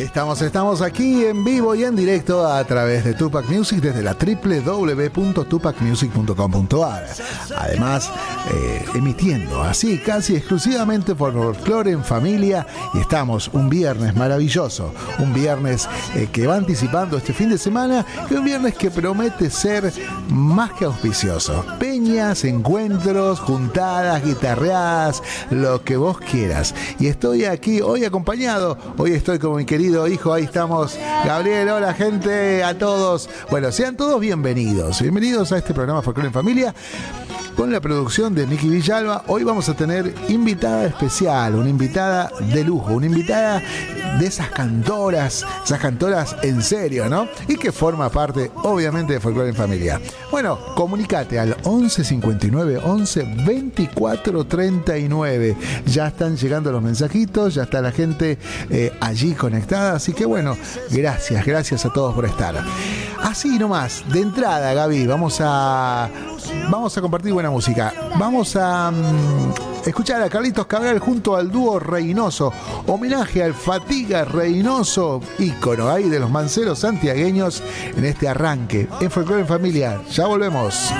Estamos, estamos aquí en vivo y en directo a través de Tupac Music desde la www.tupacmusic.com.ar. Además, eh, emitiendo así casi exclusivamente por Folklore en Familia y estamos un viernes maravilloso, un viernes eh, que va anticipando este fin de semana y un viernes que promete ser más que auspicioso. Peñas, encuentros, juntadas, guitarreadas, lo que vos quieras. Y estoy aquí hoy acompañado, hoy estoy con mi querido hijo, ahí estamos. Gabriel, hola gente, a todos. Bueno, sean todos bienvenidos. Bienvenidos a este programa Folklore en Familia con la producción de Miki Villalba. Hoy vamos a tener invitada especial, una invitada de lujo, una invitada de esas cantoras, esas cantoras en serio, ¿no? Y que forma parte, obviamente, de Folklore en Familia. Bueno, comunícate al 11 59 11 24 39. Ya están llegando los mensajitos, ya está la gente eh, allí conectada. Así que bueno, gracias, gracias a todos por estar. Así nomás, de entrada, Gaby, vamos a vamos a compartir buena música. Vamos a mm, escuchar a Carlitos Cabral junto al dúo Reynoso. Homenaje al Fatiga Reynoso, ícono ahí de los manceros santiagueños en este arranque. En Folklore Familia. Ya volvemos.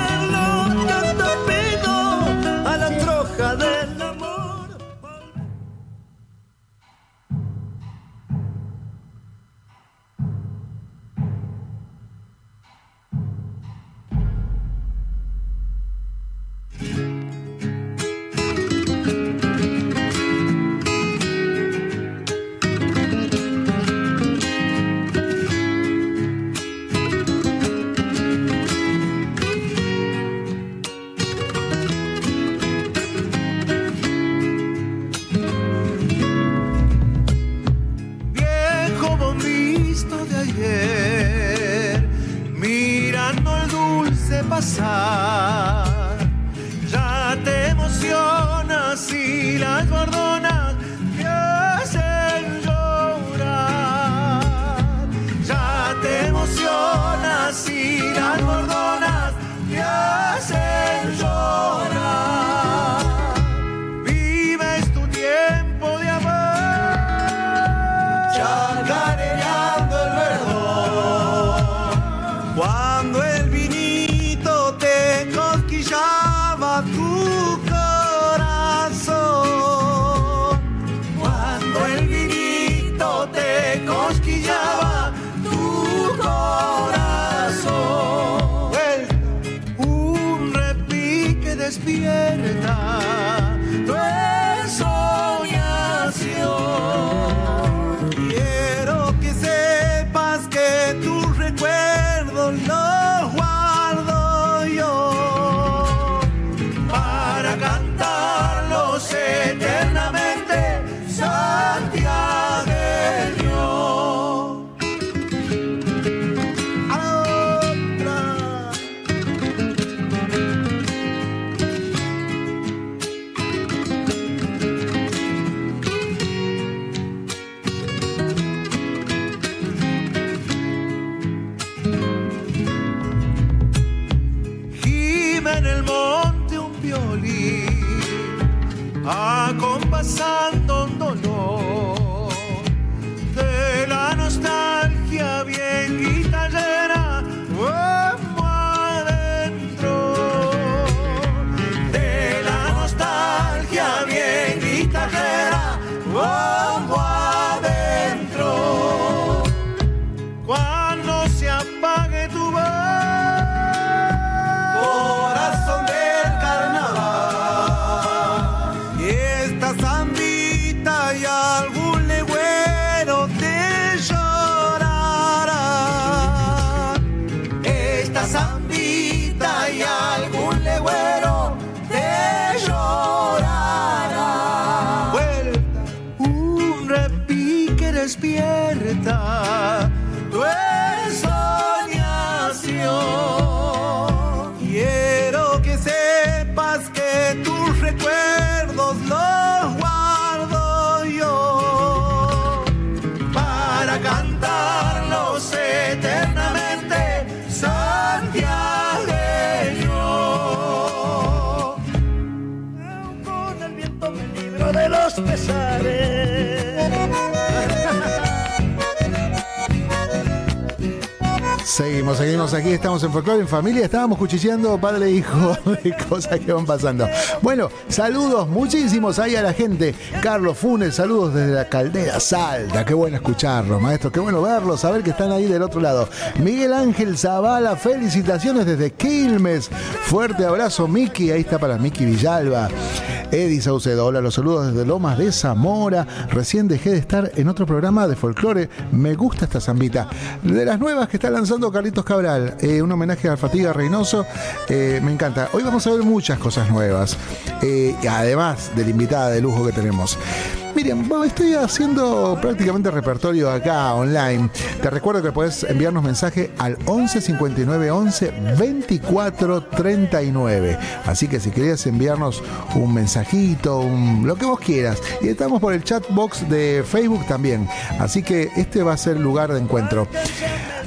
Familia, estábamos cuchillando padre e hijo de cosas que van pasando. Bueno, saludos muchísimos ahí a la gente. Carlos Funes, saludos desde la caldera Salta, qué bueno escucharlo, maestro, qué bueno verlos, saber que están ahí del otro lado. Miguel Ángel Zavala, felicitaciones desde Quilmes. Fuerte abrazo, Miki, ahí está para Miki Villalba. Eddie Saucedo, hola, los saludos desde Lomas de Zamora. Recién dejé de estar en otro programa de folclore. Me gusta esta zambita. De las nuevas que está lanzando Carlitos Cabral, eh, un homenaje a Fatiga Reynoso. Eh, me encanta. Hoy vamos a ver muchas cosas nuevas. Eh, además de la invitada de lujo que tenemos. Miriam, estoy haciendo prácticamente repertorio acá online. Te recuerdo que puedes enviarnos mensaje al 11 59 11 24 39. Así que si querías enviarnos un mensajito, lo que vos quieras. Y estamos por el chat box de Facebook también. Así que este va a ser el lugar de encuentro.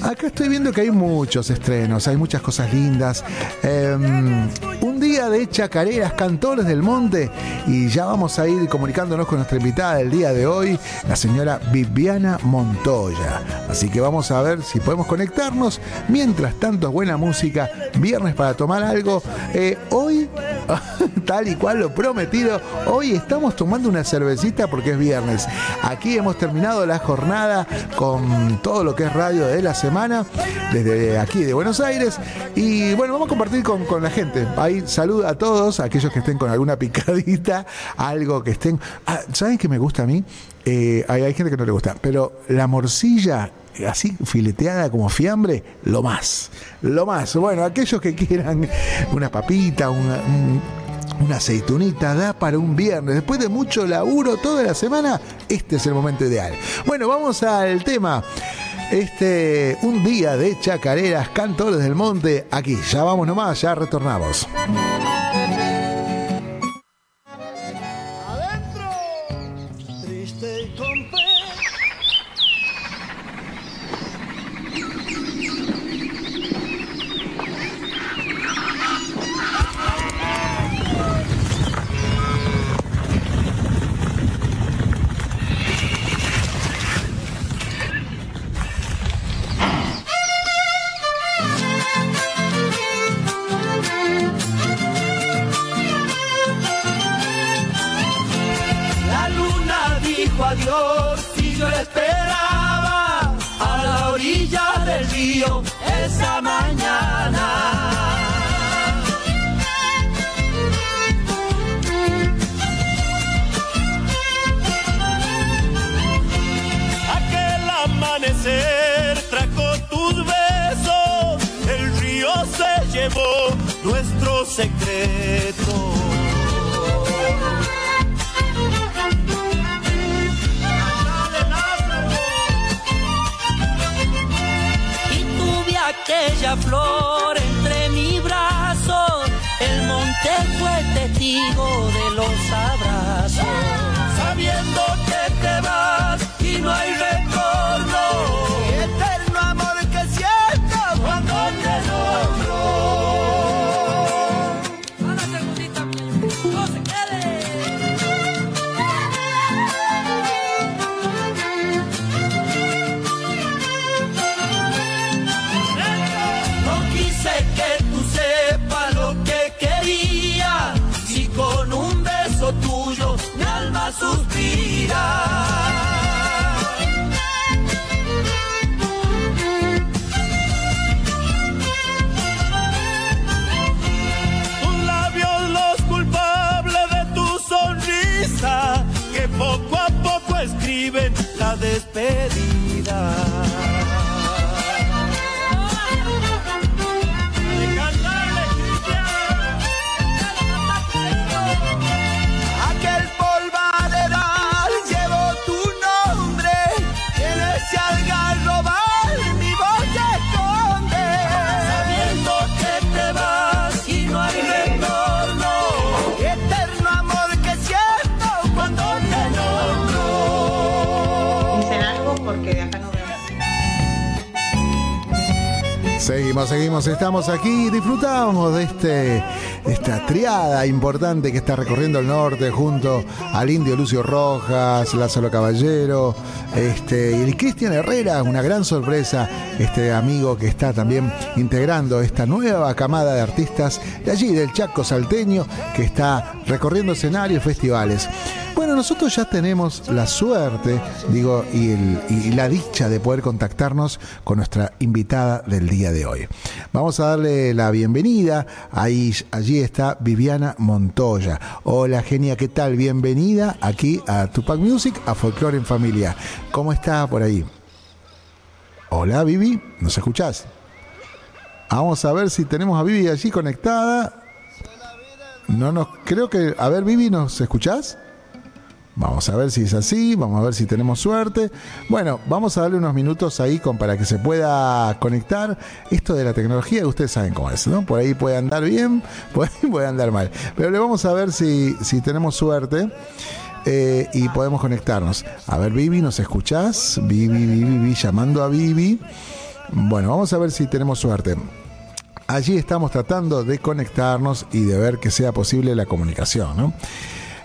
Acá estoy viendo que hay muchos estrenos, hay muchas cosas lindas. Em, un día de chacareras, cantores del monte, y ya vamos a ir comunicándonos con nuestra invitada del día de hoy, la señora Viviana Montoya. Así que vamos a ver si podemos conectarnos. Mientras tanto, buena música, viernes para tomar algo. Eh, hoy, tal y cual lo prometido, hoy estamos tomando una cervecita porque es viernes. Aquí hemos terminado la jornada con todo lo que es radio de la semana, desde aquí de Buenos Aires. Y bueno, vamos a compartir con, con la gente. Ahí salud a todos, aquellos que estén con alguna picadita, algo que estén. Ah, ¿Saben qué me gusta a mí? Eh, hay, hay gente que no le gusta, pero la morcilla así fileteada como fiambre, lo más, lo más. Bueno, aquellos que quieran una papita, una, una aceitunita, da para un viernes. Después de mucho laburo toda la semana, este es el momento ideal. Bueno, vamos al tema. Este, un día de chacareras, cantores del monte, aquí, ya vamos nomás, ya retornamos. Seguimos, seguimos, estamos aquí, disfrutamos de este esta triada importante que está recorriendo el norte junto al indio Lucio Rojas, Lázaro Caballero, este, y Cristian Herrera, una gran sorpresa, este amigo que está también integrando esta nueva camada de artistas de allí, del Chaco Salteño, que está recorriendo escenarios, festivales. Bueno, nosotros ya tenemos la suerte, digo, y, la dicha de poder contactarnos con nuestra invitada del día de hoy. Vamos a darle la bienvenida. Ahí, allí está Viviana Montoya. Hola, genia, ¿qué tal? Bienvenida aquí a Tupac Music, a Folklore en Familia. ¿Cómo está por ahí? Hola, Vivi, ¿nos escuchás? Vamos a ver si tenemos a Vivi allí conectada. No nos creo que a ver Vivi, ¿nos escuchás? Vamos a ver si es así, vamos a ver si tenemos suerte. Bueno, vamos a darle unos minutos ahí con, para que se pueda conectar. Esto de la tecnología, ustedes saben cómo es, ¿no? Por ahí puede andar bien, puede andar mal. Pero le vamos a ver si, si tenemos suerte. Eh, y podemos conectarnos. A ver, Vivi, ¿nos escuchás? Vivi, Vivi, Vivi, llamando a Vivi. Bueno, vamos a ver si tenemos suerte. Allí estamos tratando de conectarnos y de ver que sea posible la comunicación, ¿no?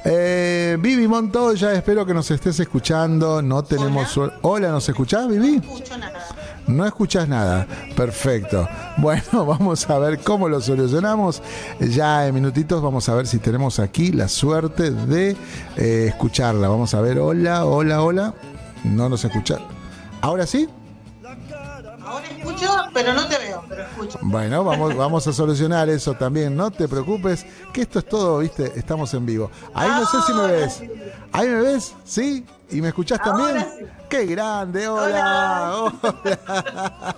Eh, Vivi Montoya, espero que nos estés escuchando. No tenemos Hola, Hola ¿nos escuchás, Vivi? No escucho nada. No escuchas nada. Perfecto. Bueno, vamos a ver cómo lo solucionamos. Ya en minutitos vamos a ver si tenemos aquí la suerte de eh, escucharla. Vamos a ver. Hola, hola, hola. No nos escucha. ¿Ahora sí? Ahora escucho, pero no te veo, pero escucho. Bueno, vamos, vamos a solucionar eso también. No te preocupes, que esto es todo, viste, estamos en vivo. Ahí no sé si me ves. ¿Ahí me ves? ¿Sí? ¿Y me escuchás también? ¡Qué grande! Hola, hola.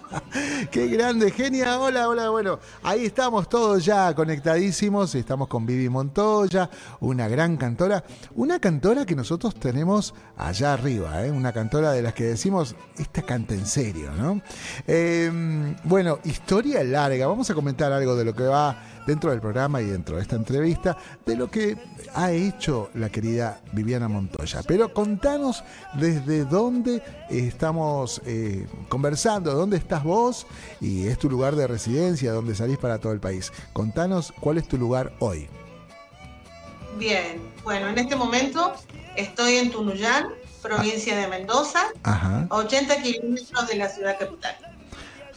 ¡Qué grande, genia! Hola, hola. Bueno, ahí estamos todos ya conectadísimos. Estamos con Vivi Montoya, una gran cantora. Una cantora que nosotros tenemos allá arriba, ¿eh? Una cantora de las que decimos, esta canta en serio, ¿no? Em, bueno, historia larga. Vamos a comentar algo de lo que va dentro del programa y dentro de esta entrevista de lo que ha hecho la querida Viviana Montoya. Pero contanos desde dónde estamos eh, conversando, dónde estás vos y es tu lugar de residencia, dónde salís para todo el país. Contanos cuál es tu lugar hoy. Bien, bueno, en este momento estoy en Tunuyán, provincia de Mendoza, a 80 kilómetros de la ciudad capital.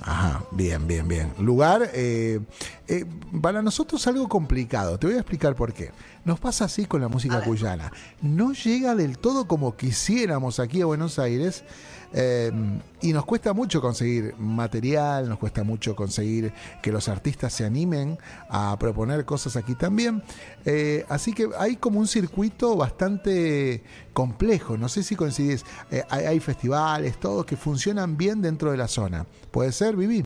Ajá, bien, bien, bien. Lugar, eh, eh, para nosotros algo complicado. Te voy a explicar por qué. Nos pasa así con la música cuyana. No llega del todo como quisiéramos aquí a Buenos Aires. Em, y nos cuesta mucho conseguir material, nos cuesta mucho conseguir que los artistas se animen a proponer cosas aquí también. Eh, así que hay como un circuito bastante complejo. No sé si coincidís. Eh, hay, festivales, todos que funcionan bien dentro de la zona. ¿Puede ser, Vivi?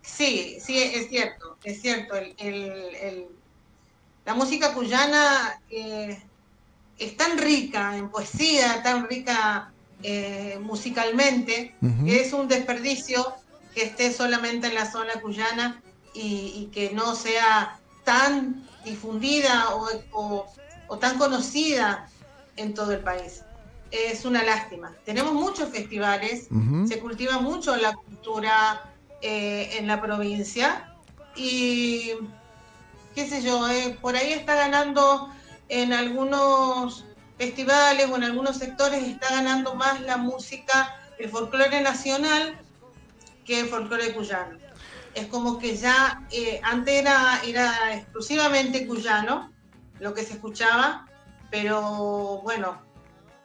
Sí, sí, es cierto. Es cierto. La música cuyana eh, es tan rica en poesía, tan rica eh, musicalmente, es un desperdicio que esté solamente en la zona cuyana y, que no sea tan difundida o, tan conocida en todo el país. Es una lástima. Tenemos muchos festivales, se cultiva mucho la cultura eh, en la provincia y, qué sé yo, eh, por ahí está ganando en algunos festivales o en algunos sectores está ganando más la música, el folclore nacional que el folclore cuyano. Es como que ya eh, antes era, era exclusivamente cuyano lo que se escuchaba, pero bueno,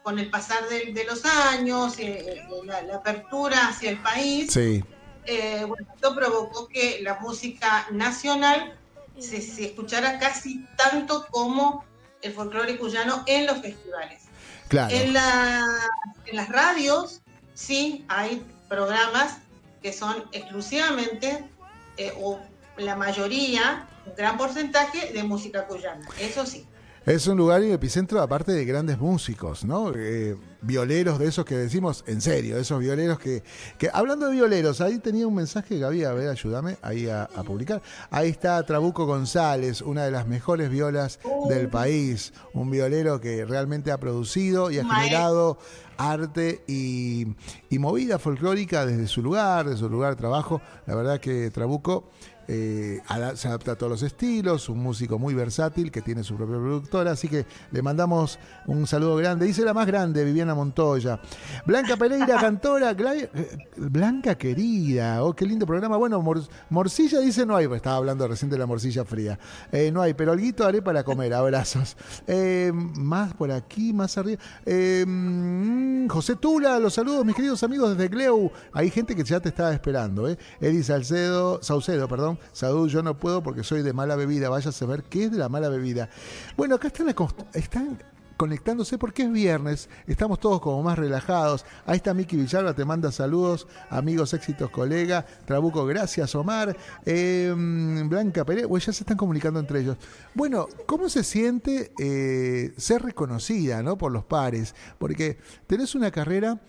con el pasar de, los años, eh, eh, la, apertura hacia el país, esto provocó que la música nacional se, se escuchara casi tanto como el folclore cuyano en los festivales. Claro. En, las radios, sí, hay programas que son exclusivamente, eh, o la mayoría, un gran porcentaje de música cuyana, eso sí. Es un lugar y epicentro aparte de grandes músicos, ¿no? Eh, violeros de esos que decimos, en serio, esos violeros que, que... Hablando de violeros, ahí tenía un mensaje, Gaby, a ver, ayúdame ahí a, publicar. Ahí está Trabuco González, una de las mejores violas del país, un violero que realmente ha producido y ha generado arte y, y movida folclórica desde su lugar, desde su lugar de trabajo. La verdad que Trabuco eh, se adapta a todos los estilos, un músico muy versátil que tiene su propia productora, así que le mandamos un saludo grande. Dice la más grande, Viviana Montoya. Blanca Pereira, cantora, eh, Blanca querida, oh, qué lindo programa. Bueno, morcilla dice no hay, pues estaba hablando recién de la morcilla fría. Eh, no hay, pero alguito haré para comer, abrazos. más por aquí, más arriba. Mm, José Tula, los saludos, mis queridos amigos desde Gleu. Hay gente que ya te estaba esperando, ¿eh? Eddie Salcedo, Saucedo, perdón. Sadú, yo no puedo porque soy de mala bebida. Vaya a saber qué es de la mala bebida. Bueno, acá están, están conectándose porque es viernes, estamos todos como más relajados. Ahí está Miki Villalba, te manda saludos, amigos, éxitos, colega. Trabuco, gracias, Omar. Em, Blanca Pérez, pues ya se están comunicando entre ellos. Bueno, ¿cómo se siente eh, ser reconocida ¿no? por los pares? Porque tenés una carrera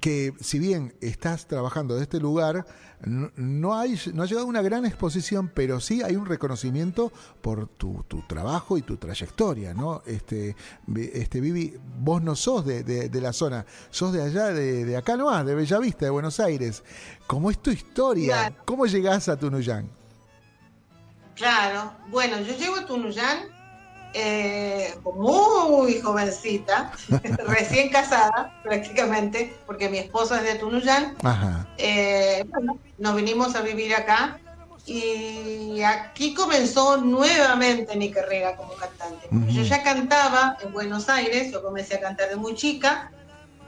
que si bien estás trabajando de este lugar, no, hay, no ha llegado una gran exposición, pero sí hay un reconocimiento por tu, trabajo y tu trayectoria, ¿no? Este, este Vivi, vos no sos de, la zona, sos de allá, de, de acá nomás, de Bellavista, de Buenos Aires. ¿Cómo es tu historia? ¿Cómo llegás a Tunuyán? Claro, bueno, yo llego a Tunuyán eh, muy jovencita, recién casada prácticamente, porque mi esposo es de Tunuyán. Eh, nos vinimos a vivir acá y aquí comenzó nuevamente mi carrera como cantante. Yo ya cantaba en Buenos Aires, yo comencé a cantar de muy chica,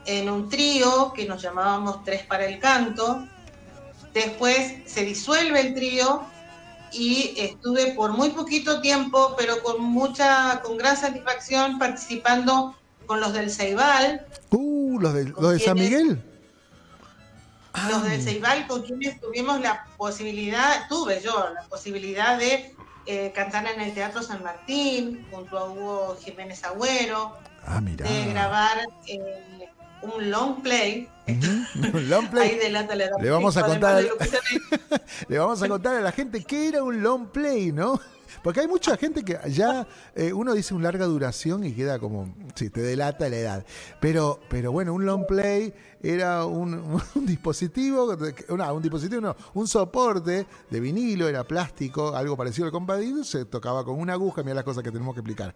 en un trío que nos llamábamos Tres para el Canto. Después se disuelve el trío y estuve por muy poquito tiempo, pero con mucha, con gran satisfacción participando con los del Ceibal. Uh, los de, los de San Miguel. Los del Ceibal con quienes tuvimos la posibilidad, tuve yo la posibilidad de eh, cantar en el Teatro San Martín, junto a Hugo Jiménez Agüero, ah, de grabar eh, un long play. un long play. le vamos a contar le vamos a contar a la gente qué era un long play, ¿no? Porque hay mucha gente que ya eh, uno dice un larga duración y queda como, sí, te delata la edad. Pero, pero bueno, un long play era un, dispositivo, un dispositivo, no, un soporte de vinilo, era plástico, algo parecido al compadito, se tocaba con una aguja, mira las cosas que tenemos que explicar.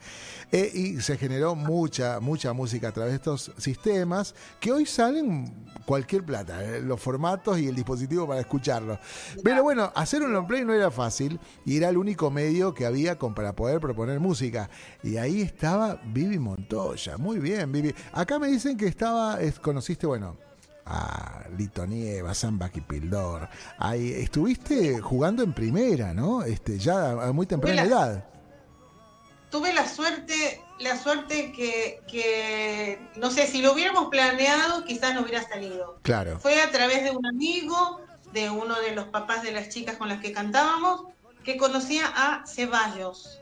Eh, y se generó mucha, mucha música a través de estos sistemas que hoy salen cualquier plata, eh, los formatos y el dispositivo para escucharlo. Pero bueno, hacer un long play no era fácil y era el único medio que había para poder proponer música. Y ahí estaba Vivi Montoya, muy bien, Vivi. Acá me dicen que estaba, conociste, bueno, a Lito Nieva, Samba Pildor. Ahí estuviste jugando en primera, ¿no? Este, ya a muy temprana edad. Tuve la suerte, la suerte que, que, no sé, si lo hubiéramos planeado, quizás no hubiera salido. Claro. Fue a través de un amigo, de uno de los papás de las chicas con las que cantábamos, que conocía a Ceballos.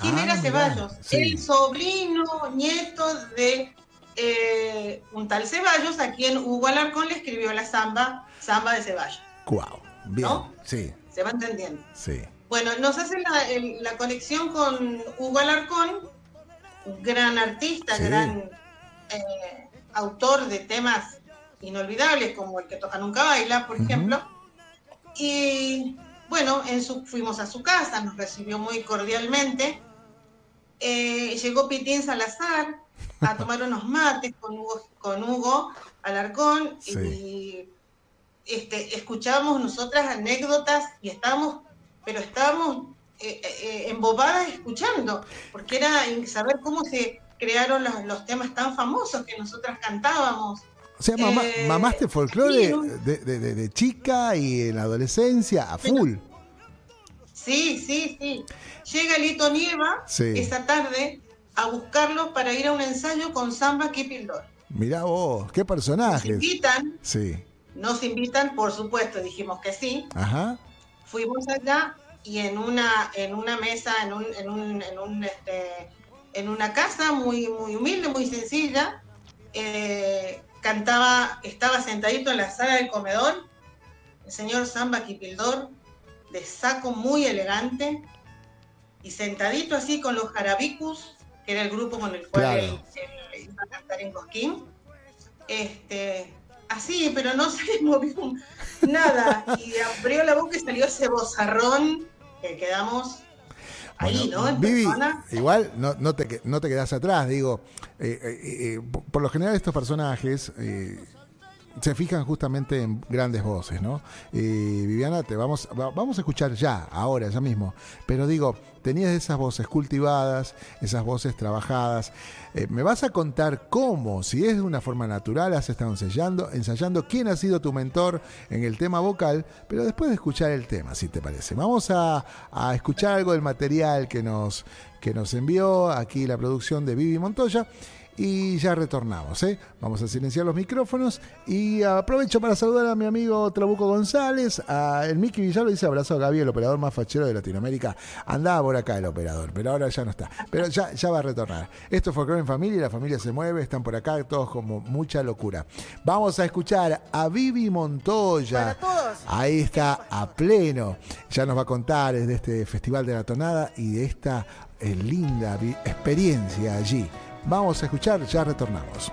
¿Quién ah, era Ceballos? El sobrino, nieto de eh, un tal Ceballos a quien Hugo Alarcón le escribió la samba, samba de Ceballos. Wow, bien, sí. ¿Se va entendiendo? Sí. Bueno, nos hace la, conexión con Hugo Alarcón, un gran artista, gran eh, autor de temas inolvidables como el que toca nunca baila, por ejemplo. Y bueno, en su, fuimos a su casa, nos recibió muy cordialmente. Eh, llegó Pitín Salazar, a tomar unos mates con Hugo, con Hugo Alarcón y este, escuchábamos nosotras anécdotas y estábamos, pero estábamos eh, eh, embobadas escuchando, porque era saber cómo se crearon los, temas tan famosos que nosotras cantábamos. O sea, mamá, eh, mamaste folclore de, de, chica y en la adolescencia a full. Sí, sí, sí. Llega Lito Nieva esa tarde a buscarlo para ir a un ensayo con Samba Kipildor. Mirá vos, qué personaje. Nos invitan. Sí. Nos invitan, por supuesto, dijimos que sí. Ajá. Fuimos allá y en una, en una mesa, en un, en un, en un este, en una casa muy, muy humilde, muy sencilla. Eh, cantaba, estaba sentadito en la sala del comedor, el señor Samba Kipildor, de saco muy elegante, y sentadito así con los jarabicus, que era el grupo con el cual él, iba a cantar en Cosquín. Este, así, pero no se movió nada. Y abrió la boca y salió ese bozarrón que quedamos ahí, ¿no? Vivi, igual no, no, te, no te quedas atrás, digo, eh, eh, eh, por lo general estos personajes se fijan justamente en grandes voces, ¿no? Viviana, te vamos, vamos a escuchar ya, ahora, ya mismo. Pero digo, tenías esas voces cultivadas, esas voces trabajadas. Eh, ¿Me vas a contar cómo, si es de una forma natural, has estado ensayando, ensayando quién ha sido tu mentor en el tema vocal, pero después de escuchar el tema, si te parece? Vamos a, a escuchar algo del material que nos, que nos envió aquí la producción de Vivi Montoya y ya retornamos. ¿eh? Vamos a silenciar los micrófonos y aprovecho para saludar a mi amigo Trabuco González, a el Miki Villalba dice abrazo a Gaby, el operador más fachero de Latinoamérica. Andaba por acá el operador, pero ahora ya no está. Pero ya, ya va a retornar. Esto fue Folklore en Familia, la familia se mueve, están por acá todos como mucha locura. Vamos a escuchar a Vivi Montoya. Ahí está a pleno. Ya nos va a contar de este Festival de la Tonada y de esta eh, linda experiencia allí. Vamos a escuchar, ya retornamos.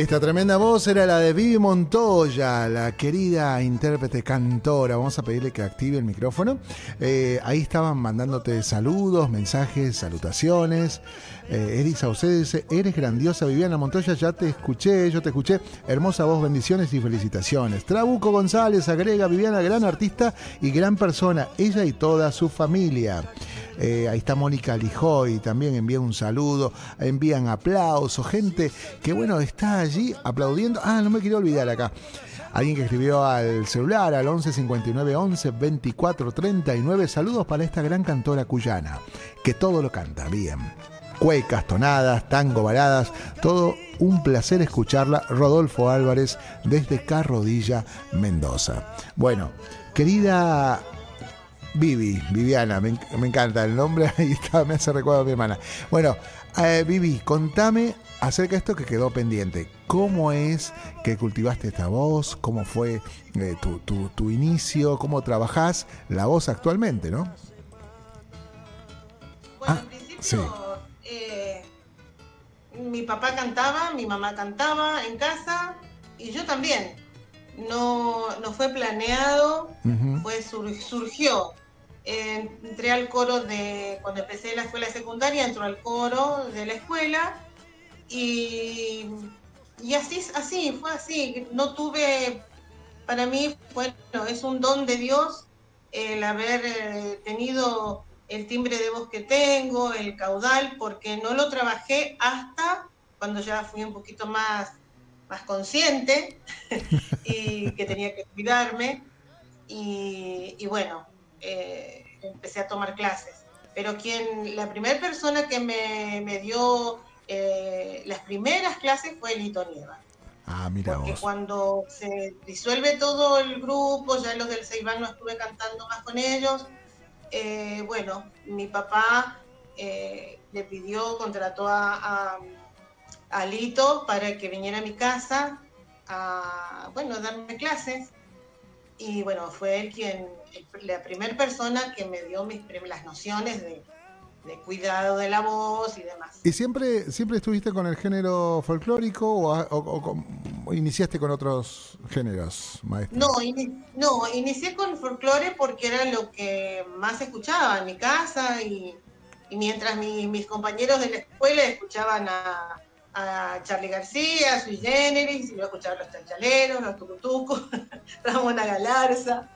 Esta tremenda voz era la de Vivi Montoya, la querida intérprete cantora. Vamos a pedirle que active el micrófono. Eh, ahí estaban mandándote saludos, mensajes, salutaciones. Eh, Eri Saucedo dice, eres grandiosa Viviana Montoya, ya te escuché, yo te escuché. Hermosa voz, bendiciones y felicitaciones. Trabuco González agrega, Viviana, gran artista y gran persona, ella y toda su familia. Eh, ahí está Mónica Lijoy, también envía un saludo, envían aplausos, gente que bueno, está allí aplaudiendo. Ah, no me quiero olvidar acá. Alguien que escribió al celular al 11 59 11 24 39. Saludos para esta gran cantora cuyana, que todo lo canta bien. Cuecas, tonadas, tango, baladas, todo un placer escucharla. Rodolfo Álvarez desde Carrodilla, Mendoza. Bueno, querida Vivi, Viviana, me, encanta el nombre, ahí está, me hace recuerdo a mi hermana. Bueno, eh, Vivi, contame acerca de esto que quedó pendiente. ¿Cómo es que cultivaste esta voz? ¿Cómo fue eh, tu, inicio? ¿Cómo trabajás la voz actualmente, no? Bueno, ah, principio, eh, mi papá cantaba, mi mamá cantaba en casa y yo también. No, no fue planeado, fue surgió entré al coro de, cuando empecé la escuela secundaria, entró al coro de la escuela y, y así, así, fue así. No tuve, para mí, bueno, es un don de Dios el haber eh, tenido el timbre de voz que tengo, el caudal, porque no lo trabajé hasta cuando ya fui un poquito más, más consciente y que tenía que cuidarme. Y bueno, eh, empecé a tomar clases. Pero quien, la primera persona que me, me dio eh, las primeras clases fue Lito Nieva. Ah, mira Porque cuando se disuelve todo el grupo, ya los del Ceibán no estuve cantando más con ellos, eh, bueno, mi papá le pidió, contrató a, a, Lito para que viniera a mi casa a, bueno, darme clases. Y bueno, fue él quien la primera persona que me dio mis, las nociones de, cuidado de la voz y demás. ¿Y siempre, siempre estuviste con el género folclórico o, iniciaste con otros géneros, maestro? No, no, inicié con folclore porque era lo que más escuchaba en mi casa y, mientras mis compañeros de la escuela escuchaban a, a Charlie García, a Sui Generis, y yo escuchaba a los chanchaleros, los tucutucos, Ramona Galarza.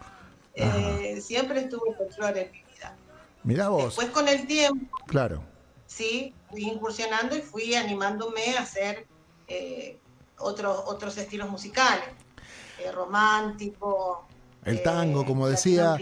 Eh, siempre estuvo el folclore en mi vida. Mirá vos. Después con el tiempo. Claro. Sí, fui incursionando y fui animándome a hacer eh, otros, otros estilos musicales. Eh, romántico. El tango, como decía.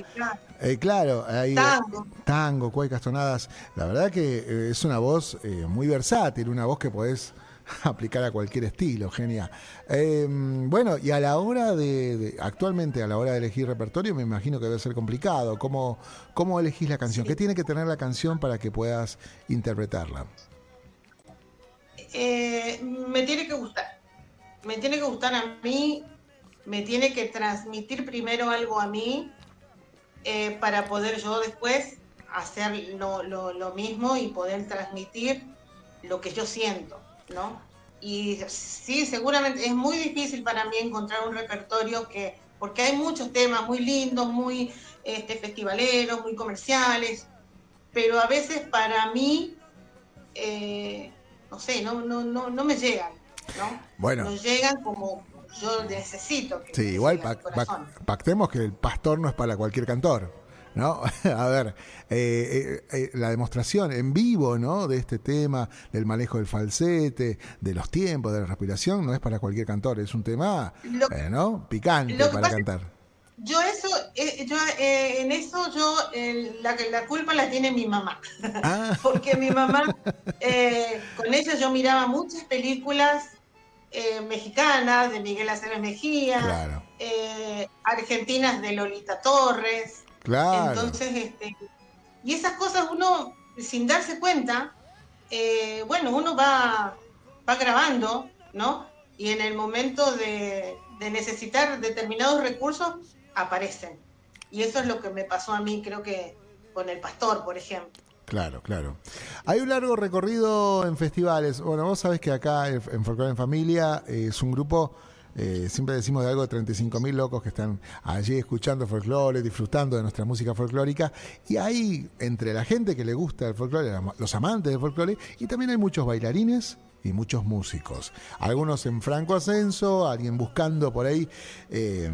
claro, ahí, tango. tango, cuecas, tonadas. La verdad que es una voz muy versátil, una voz que podés aplicar a cualquier estilo, genial. Em, bueno, y a la hora de, actualmente a la hora de elegir repertorio, me imagino que debe ser complicado. ¿Cómo, cómo elegís la canción? ¿Qué tiene que tener la canción para que puedas interpretarla? Eh, me tiene que gustar. Me tiene que gustar a mí, me tiene que transmitir primero algo a mí eh, para poder yo después hacer lo, lo mismo y poder transmitir lo que yo siento. ¿No? Y sí, seguramente es muy difícil para mí encontrar un repertorio que, porque hay muchos temas muy lindos, muy este, festivaleros, muy comerciales, pero a veces para mí, eh, no sé, no, no, no, no me llegan, ¿no? Bueno. No llegan como yo necesito. sí, igual pactemos que el pastor no es para cualquier cantor. ¿No? A ver, eh, eh, eh, la demostración en vivo, ¿no? De este tema, del manejo del falsete, de los tiempos, de la respiración, no es para cualquier cantor, es un tema, ¿no? Picante para cantar. Yo eso, yo, en eso yo, la, la culpa la tiene mi mamá, ah. porque mi mamá, con ella yo miraba muchas películas mexicanas de Miguel Aceves Mejía, argentinas de Lolita Torres, Claro. Entonces, este, y esas cosas uno, sin darse cuenta, eh, bueno, uno va, va grabando, ¿no? Y en el momento de, necesitar determinados recursos, aparecen. Y eso es lo que me pasó a mí, creo que con el pastor, por ejemplo. Claro, claro. Hay un largo recorrido en festivales. Bueno, vos sabés que acá en Folklore en Familia es un grupo eh, siempre decimos de algo de 35 mil locos que están allí escuchando folclore, disfrutando de nuestra música folclórica. Y hay entre la gente que le gusta el folclore, los amantes del folclore, y también hay muchos bailarines y muchos músicos. Algunos en franco ascenso, alguien buscando por ahí eh,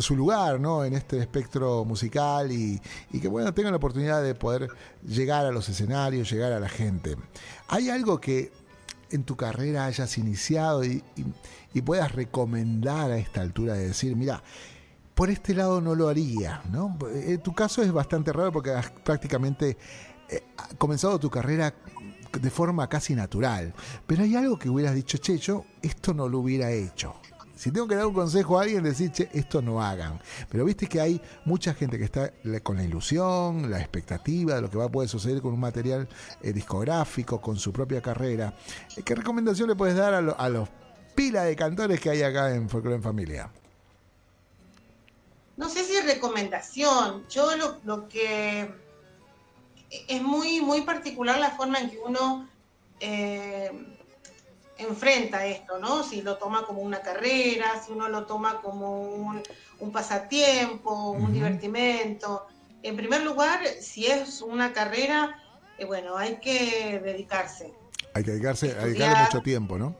su lugar ¿no? en este espectro musical y, que bueno, tengan la oportunidad de poder llegar a los escenarios, llegar a la gente. ¿Hay algo que en tu carrera hayas iniciado y, puedas recomendar a esta altura de decir, mira, por este lado no lo haría, ¿no? En tu caso es bastante raro porque has prácticamente eh, comenzado tu carrera de forma casi natural, pero hay algo que hubieras dicho, che, yo esto no lo hubiera hecho. Si tengo que dar un consejo a alguien, decir, che, esto no hagan. Pero viste que hay mucha gente que está con la ilusión, la expectativa de lo que va a poder suceder con un material eh, discográfico, con su propia carrera. Eh, ¿Qué recomendación le puedes dar a, los pilas de cantores que hay acá en Folklore en Familia? No sé si es recomendación. Yo lo, que es muy, muy particular la forma en que uno eh, enfrenta esto, ¿no? Si lo toma como una carrera, si uno lo toma como un, pasatiempo, un divertimento. En primer lugar, si es una carrera, eh, bueno, hay que dedicarse. Hay que dedicarse, a dedicarle mucho tiempo, ¿no?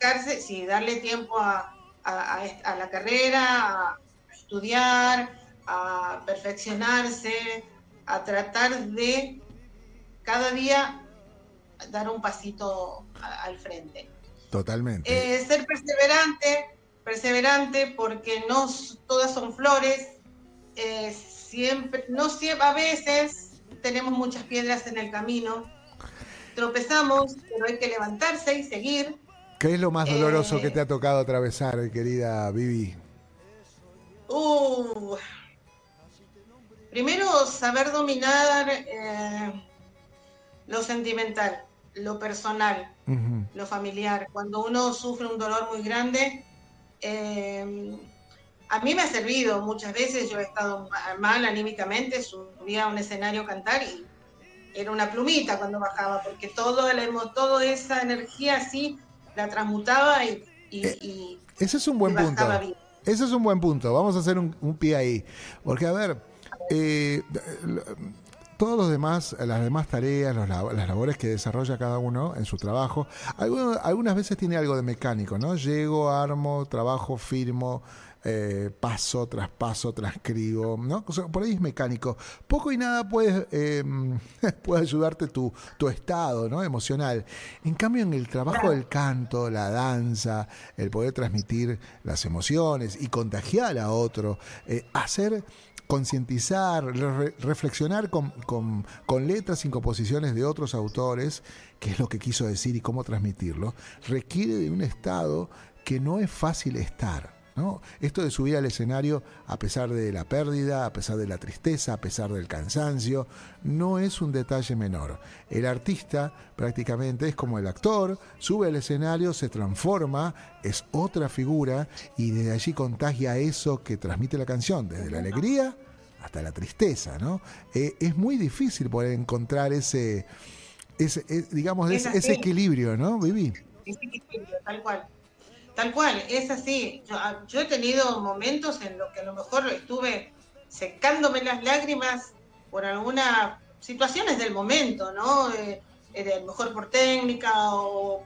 Dedicarse, sí, darle tiempo a, a la carrera, a estudiar, a perfeccionarse, a tratar de cada día dar un pasito al frente. Totalmente. Eh, ser perseverante, perseverante porque no todas son flores, eh, siempre, no siempre, a veces tenemos muchas piedras en el camino, tropezamos, pero hay que levantarse y seguir. ¿Qué es lo más doloroso que eh, te ha tocado atravesar, querida Vivi? Uh, primero, saber dominar lo sentimental lo personal, lo familiar. Cuando uno sufre un dolor muy grande, eh, a mí me ha servido muchas veces, yo he estado mal anímicamente, subía a un escenario a cantar y era una plumita cuando bajaba, porque todo toda esa energía así la transmutaba y... Eh, ese es un buen punto. Ese es un buen punto. Vamos a hacer un, pie ahí. Porque, a ver, eh, todos los demás, las demás tareas, las labores que desarrolla cada uno en su trabajo, algunas veces tiene algo de mecánico, ¿no? Llego, armo, trabajo, firmo, eh, paso tras paso, transcribo, ¿no? por ahí es mecánico. Poco y nada puede, eh, puede ayudarte tu, tu estado ¿no? emocional. En cambio, en el trabajo del canto, la danza, el poder transmitir las emociones y contagiar a otro, eh, hacer concientizar, reflexionar con, con, letras y composiciones de otros autores, qué es lo que quiso decir y cómo transmitirlo, requiere de un estado que no es fácil estar. ¿No? Esto de subir al escenario a pesar de la pérdida, a pesar de la tristeza, a pesar del cansancio, no es un detalle menor. El artista prácticamente es como el actor, sube al escenario, se transforma, es otra figura y desde allí contagia eso que transmite la canción, desde la alegría hasta la tristeza, ¿no? Eh, es muy difícil poder encontrar ese, ese eh, digamos, ese, equilibrio, ¿no, Vivi? Ese equilibrio, tal cual. Tal cual, es así. Ah, yo, he tenido momentos en los que a lo mejor estuve secándome las lágrimas por algunas situaciones del momento, ¿no? Eh, a lo mejor por técnica o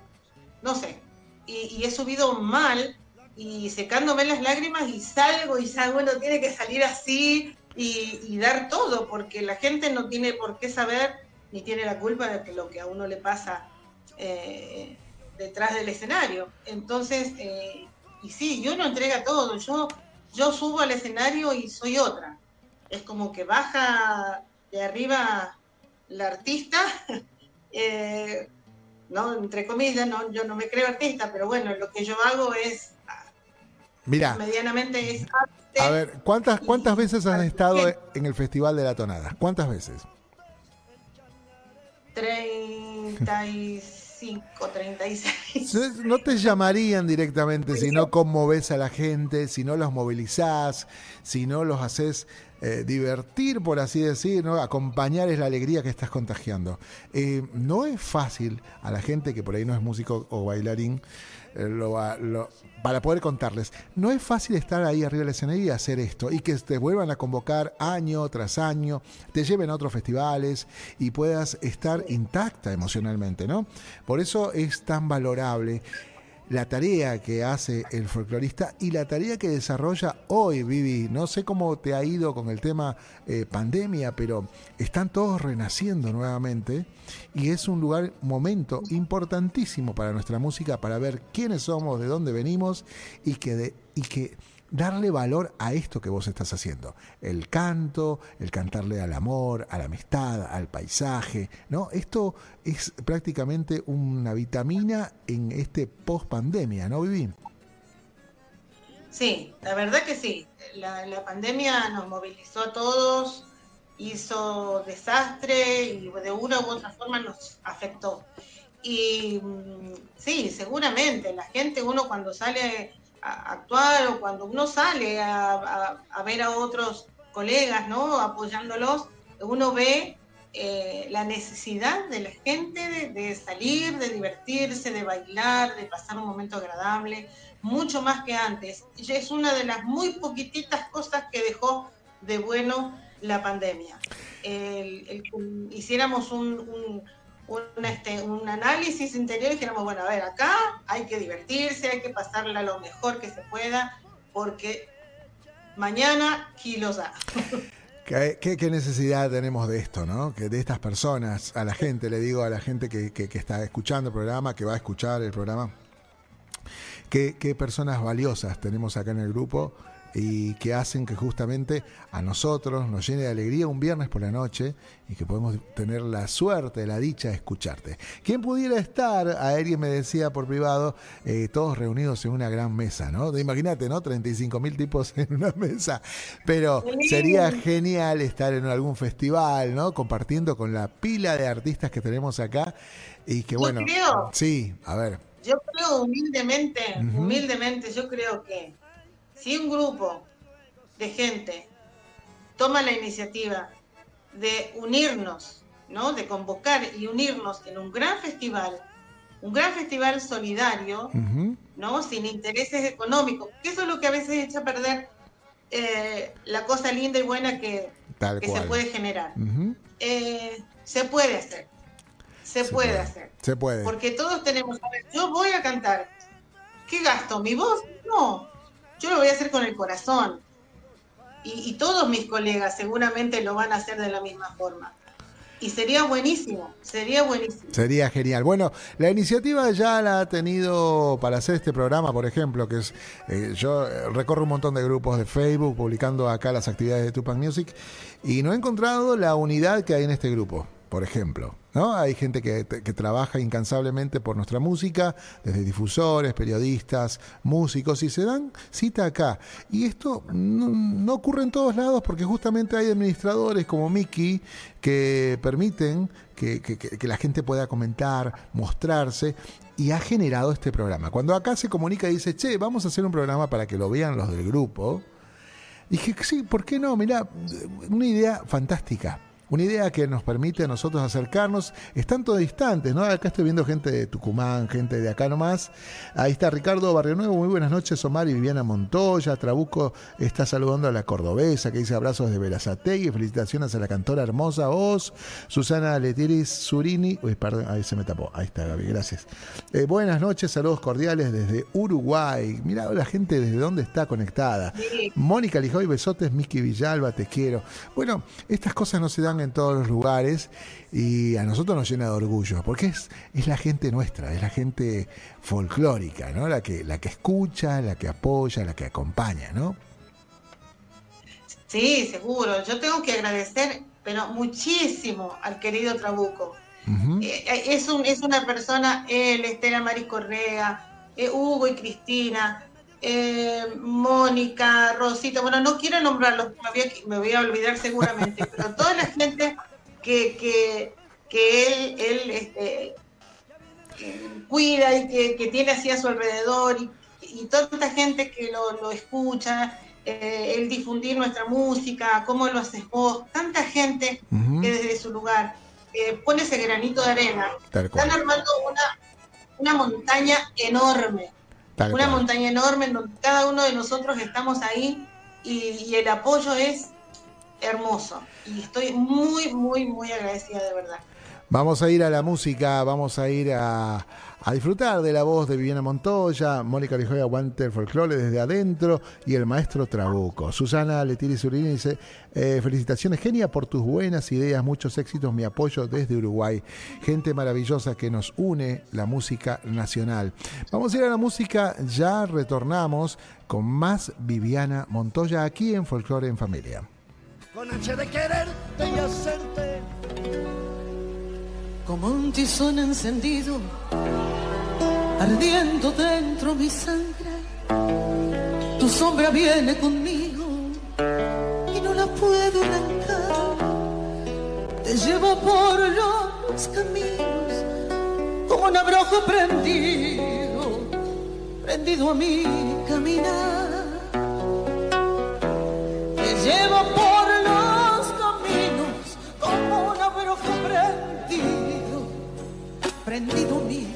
no sé. Y, y, he subido mal y secándome las lágrimas y salgo y salgo, bueno, tiene que salir así y, dar todo, porque la gente no tiene por qué saber ni tiene la culpa de que lo que a uno le pasa eh, detrás del escenario. Entonces, eh, y sí, yo no entrega todo, yo, yo subo al escenario y soy otra. Es como que baja de arriba la artista, eh, no, entre comillas, no, yo no me creo artista, pero bueno, lo que yo hago es Mira, medianamente es a ver, ¿cuántas, cuántas veces has estado en el Festival de la Tonada? ¿Cuántas veces? 35, 36. No te llamarían directamente si no conmoves a la gente, si no los movilizás, si no los haces eh, divertir, por así decir, ¿no? acompañar es la alegría que estás contagiando. Eh, no es fácil a la gente que por ahí no es músico o bailarín, para poder contarles, no es fácil estar ahí arriba del escenario y hacer esto y que te vuelvan a convocar año tras año, te lleven a otros festivales y puedas estar intacta emocionalmente, ¿no? Por eso es tan valorable la tarea que hace el folclorista y la tarea que desarrolla hoy, Vivi. No sé cómo te ha ido con el tema eh, pandemia, pero están todos renaciendo nuevamente y es un lugar, momento importantísimo para nuestra música, para ver quiénes somos, de dónde venimos y que, de, y que darle valor a esto que vos estás haciendo. El canto, el cantarle al amor, a la amistad, al paisaje, ¿no? Esto es prácticamente una vitamina en este post pandemia, ¿no, Vivi? Sí, la verdad que sí. La, la pandemia nos movilizó a todos, hizo desastre y de una u otra forma nos afectó. Y mm, sí, seguramente la gente, uno cuando sale actuar o cuando uno sale a, ver a otros colegas, ¿no? Apoyándolos, uno ve eh, la necesidad de la gente de, salir, de divertirse, de bailar, de pasar un momento agradable, mucho más que antes. Y es una de las muy poquititas cosas que dejó de bueno la pandemia. Hiciéramos un, este, un análisis interior y dijéramos, bueno, a ver, acá hay que divertirse, hay que pasarla lo mejor que se pueda, porque mañana kilos da. ¿Qué, ¿Qué, necesidad tenemos de esto, no? Que de estas personas, a la gente, le digo a la gente que, que, está escuchando el programa, que va a escuchar el programa, qué, qué personas valiosas tenemos acá en el grupo y que hacen que justamente a nosotros nos llene de alegría un viernes por la noche y que podemos tener la suerte, la dicha de escucharte. ¿Quién pudiera estar? A alguien me decía por privado, eh, todos reunidos en una gran mesa, ¿no? Imagínate, ¿no? 35 mil tipos en una mesa. Pero sería genial estar en algún festival, ¿no? Compartiendo con la pila de artistas que tenemos acá y que bueno. sí, a ver. Yo creo humildemente, humildemente, yo creo que si un grupo de gente toma la iniciativa de unirnos, ¿no? de convocar y unirnos en un gran festival, un gran festival solidario, ¿no? sin intereses económicos, que eso es lo que a veces echa a perder eh, la cosa linda y buena que, se puede generar. Eh, se puede hacer, se, puede, hacer. Se puede. Porque todos tenemos, a ver, yo voy a cantar, ¿qué gasto? ¿Mi voz? No, yo lo voy a hacer con el corazón. Y, todos mis colegas seguramente lo van a hacer de la misma forma. Y sería buenísimo, sería buenísimo. Sería genial. Bueno, la iniciativa ya la ha tenido para hacer este programa, por ejemplo, que es, eh, yo recorro un montón de grupos de Facebook publicando acá las actividades de Tupac Music y no he encontrado la unidad que hay en este grupo por ejemplo. ¿no? Hay gente que, trabaja incansablemente por nuestra música, desde difusores, periodistas, músicos, y se dan cita acá. Y esto no, ocurre en todos lados porque justamente hay administradores como Mickey que permiten que, que la gente pueda comentar, mostrarse, y ha generado este programa. Cuando acá se comunica y dice, che, vamos a hacer un programa para que lo vean los del grupo, dije, sí, ¿por qué no? Mirá, una idea fantástica. Una idea que nos permite a nosotros acercarnos, están todos distantes, ¿no? Acá estoy viendo gente de Tucumán, gente de acá nomás. Ahí está Ricardo Barrio Nuevo, muy buenas noches, Omar y Viviana Montoya. Trabuco está saludando a la cordobesa que dice abrazos de Verazategui, felicitaciones a la cantora hermosa Oz, Susana Letiris Zurini. Uy, perdón, ahí se me tapó. Ahí está, Gaby, gracias. Eh, buenas noches, saludos cordiales desde Uruguay. Mirá la gente desde dónde está conectada. Mónica Lijoy, besotes, Miki Villalba, te quiero. Bueno, estas cosas no se dan en todos los lugares y a nosotros nos llena de orgullo, porque es, es la gente nuestra, es la gente folclórica, ¿no? La que, la que escucha, la que apoya, la que acompaña, ¿no? Sí, seguro. Yo tengo que agradecer, pero muchísimo al querido Trabuco. Eh, eh, es, un, es una persona, él, Estela Maris Correa, eh, Hugo y Cristina, eh, Mónica, Rosita, bueno, no quiero nombrarlos, me voy a, olvidar seguramente, pero toda la gente que, él, él este, cuida y que, tiene así a su alrededor y, toda esta gente que lo, escucha eh, el difundir nuestra música, cómo lo haces vos, tanta gente que desde su lugar eh, pone ese granito de arena, están armando una, una montaña enorme, una montaña enorme en donde cada uno de nosotros estamos ahí y el apoyo es hermoso. Y estoy muy, muy, muy agradecida de verdad. Vamos a ir a la música, vamos a ir a, disfrutar de la voz de Viviana Montoya, Mónica Lijoya Walter Folklore desde adentro y el maestro Trabuco. Susana Letiri Surini dice, eh, felicitaciones Genia por tus buenas ideas, muchos éxitos, mi apoyo desde Uruguay. Gente maravillosa que nos une la música nacional. Vamos a ir a la música, ya retornamos con más Viviana Montoya aquí en Folklore en Familia con H de quererte y hacerte. Como un tizón encendido, ardiendo dentro mi sangre, tu sombra viene conmigo y no la puedo arrancar. Te llevo por los caminos como un abrojo prendido, prendido a mi caminar. Te llevo por prendido mi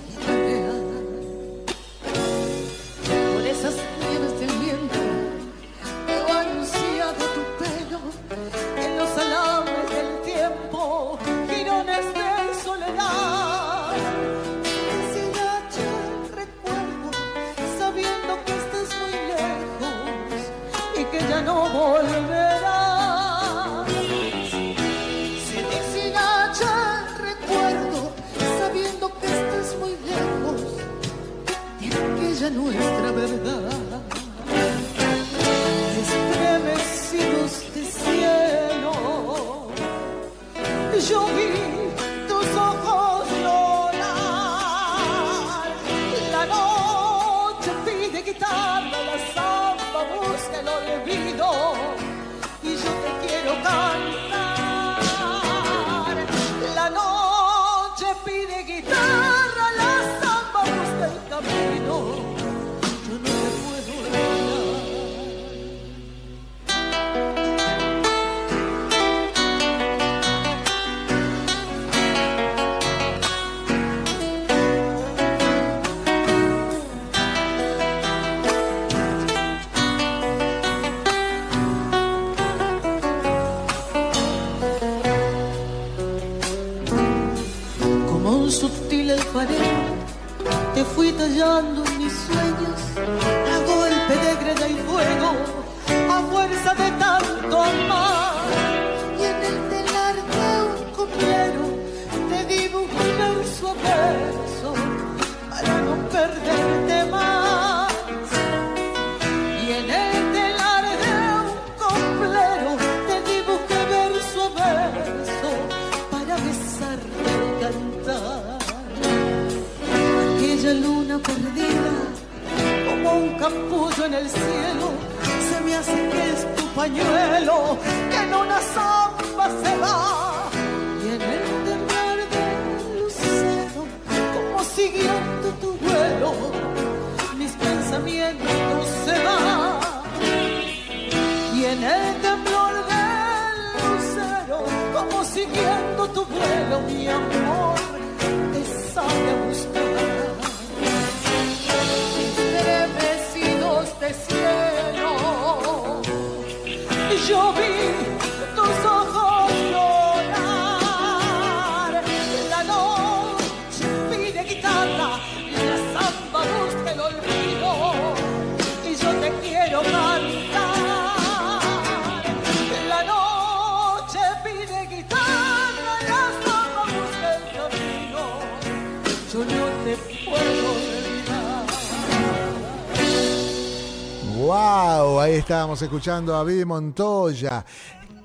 estábamos escuchando a Vivi Montoya.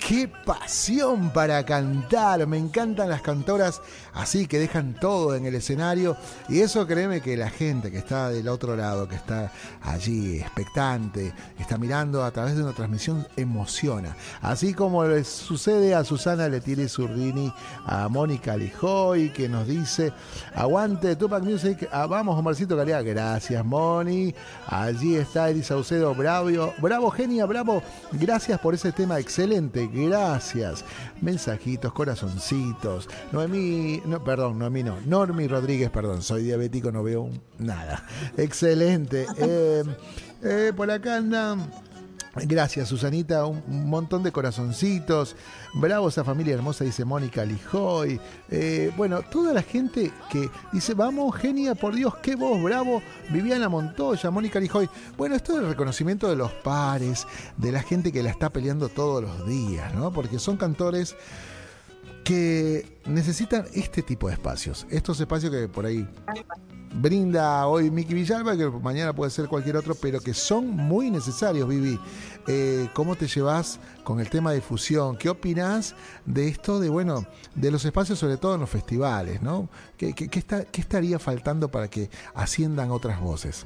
Qué pasión para cantar. Me encantan las cantoras así que dejan todo en el escenario. Y eso créeme que la gente que está del otro lado, que está allí expectante, está mirando a través de una transmisión, emociona. Así como le sucede a Susana Letieri Zurrini, a Mónica Lijoy, que nos dice, aguante Tupac Music, ah, vamos Omarcito Calidad. Gracias, Moni. Allí está Elisa Saucedo, bravo, bravo, genia, bravo. Gracias por ese tema excelente gracias. Mensajitos, corazoncitos. Noemí, no, perdón, Noemí no. Normi Rodríguez, perdón, soy diabético, no veo nada. Excelente. Eh, eh, por acá andan Gracias, Susanita. Un montón de corazoncitos. Bravo esa familia hermosa, dice Mónica Lijoy. Eh, bueno, toda la gente que dice, vamos, genia, por Dios, qué voz, bravo. Viviana Montoya, Mónica Lijoy. Bueno, esto es el reconocimiento de los pares, de la gente que la está peleando todos los días, ¿no? Porque son cantores que necesitan este tipo de espacios. Estos espacios que por ahí brinda hoy Miki Villalba, que mañana puede ser cualquier otro, pero que son muy necesarios, Vivi. Eh, ¿Cómo te llevas con el tema de fusión? ¿Qué opinas de esto de, bueno, de los espacios, sobre todo en los festivales, ¿no? ¿Qué, está, qué estaría faltando para que asciendan otras voces?